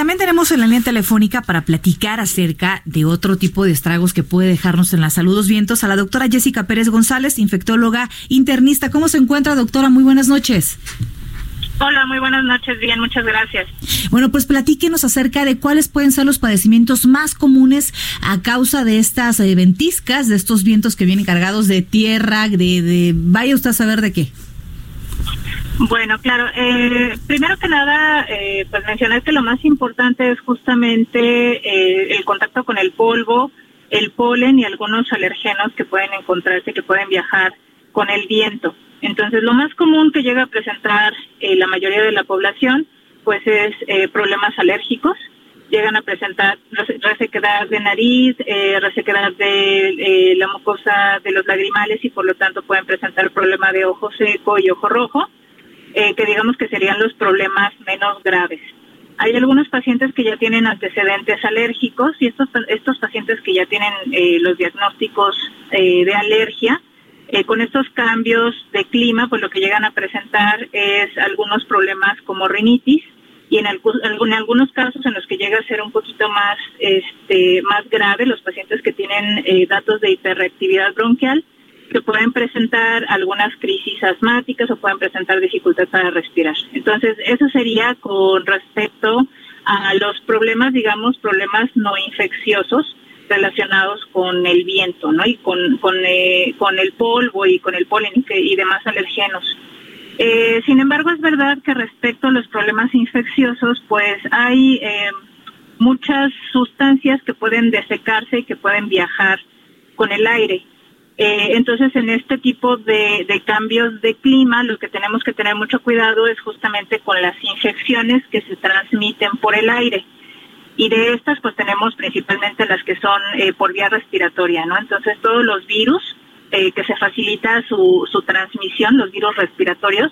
También tenemos en la línea telefónica para platicar acerca de otro tipo de estragos que puede dejarnos en la salud los vientos a la doctora Jessica Pérez González, infectóloga internista. ¿Cómo se encuentra, doctora? Muy buenas noches. Hola, muy buenas noches. Bien, muchas gracias. Bueno, pues platíquenos acerca de cuáles pueden ser los padecimientos más comunes a causa de estas eh, ventiscas, de estos vientos que vienen cargados de tierra, de, de vaya usted a saber de qué. Bueno, claro. Eh, primero que nada, eh, pues mencionar que lo más importante es justamente eh, el contacto con el polvo, el polen y algunos alergenos que pueden encontrarse, que pueden viajar con el viento. Entonces, lo más común que llega a presentar eh, la mayoría de la población, pues es eh, problemas alérgicos. Llegan a presentar resequedad de nariz, eh, resequedad de la mucosa de los lagrimales y por lo tanto pueden presentar problema de ojo seco y ojo rojo, que digamos que serían los problemas menos graves. Hay algunos pacientes que ya tienen antecedentes alérgicos y estos, estos pacientes que ya tienen los diagnósticos de alergia, eh, con estos cambios de clima, pues lo que llegan a presentar es algunos problemas como rinitis y en, en algunos casos en los que llega a ser un poquito más, este, más grave, los pacientes que tienen eh, datos de hiperreactividad bronquial, que pueden presentar algunas crisis asmáticas o pueden presentar dificultad para respirar. Entonces, eso sería con respecto a los problemas, digamos, problemas no infecciosos relacionados con el viento, ¿no? Y con, con, eh, con el polvo y con el polen y, demás alergenos. Eh, sin embargo, es verdad que respecto a los problemas infecciosos, pues hay eh, muchas sustancias que pueden desecarse y que pueden viajar con el aire. Entonces, en este tipo de, cambios de clima, lo que tenemos que tener mucho cuidado es justamente con las infecciones que se transmiten por el aire y de estas pues tenemos principalmente las que son eh, por vía respiratoria, ¿no? Entonces todos los virus eh, que se facilita su, transmisión, los virus respiratorios,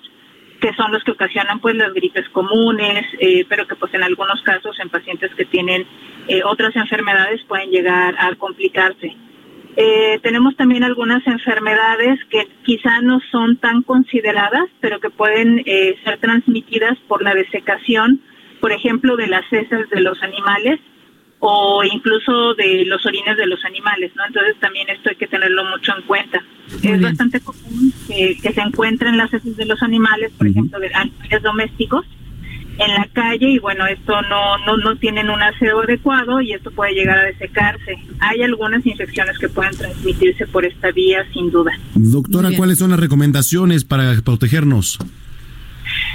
que son los que ocasionan pues las gripes comunes, eh, pero que pues en algunos casos en pacientes que tienen otras enfermedades pueden llegar a complicarse. Tenemos también algunas enfermedades que quizá no son tan consideradas, pero que pueden ser transmitidas por la desecación por ejemplo, de las heces de los animales o incluso de los orines de los animales, ¿no? Entonces también esto hay que tenerlo mucho en cuenta. es bastante común que, se encuentren las heces de los animales, por ejemplo, de animales domésticos, en la calle y bueno, esto no, no, no tienen un aseo adecuado y esto puede llegar a desecarse. Hay algunas infecciones que pueden transmitirse por esta vía, sin duda. Doctora, ¿cuáles son las recomendaciones para protegernos?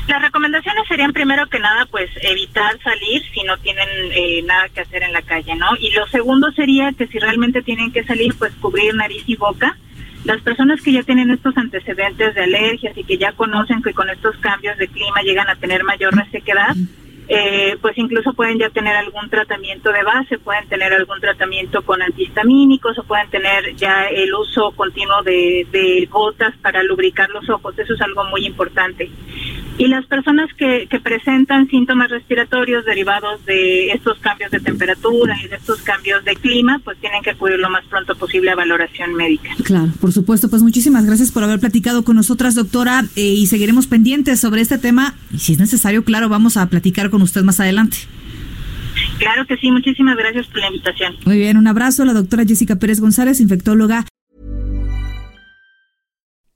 Las recomendaciones serían primero que nada, pues evitar salir si no tienen eh, nada que hacer en la calle, ¿no? Y lo segundo sería que si realmente tienen que salir, pues cubrir nariz y boca. Las personas que ya tienen estos antecedentes de alergias y que ya conocen que con estos cambios de clima llegan a tener mayor resequedad, eh, pues incluso pueden ya tener algún tratamiento de base, pueden tener algún tratamiento con antihistamínicos o pueden tener ya el uso continuo de, de gotas para lubricar los ojos. Eso es algo muy importante. Y las personas que, que presentan síntomas respiratorios derivados de estos cambios de temperatura y de estos cambios de clima, pues tienen que acudir lo más pronto posible a valoración médica. Claro, por supuesto. Pues muchísimas gracias por haber platicado con nosotras, doctora, eh, y seguiremos pendientes sobre este tema. Y si es necesario, claro, vamos a platicar con usted más adelante. Claro que sí, muchísimas gracias por la invitación. Muy bien, un abrazo a la doctora Jessica Pérez González, infectóloga.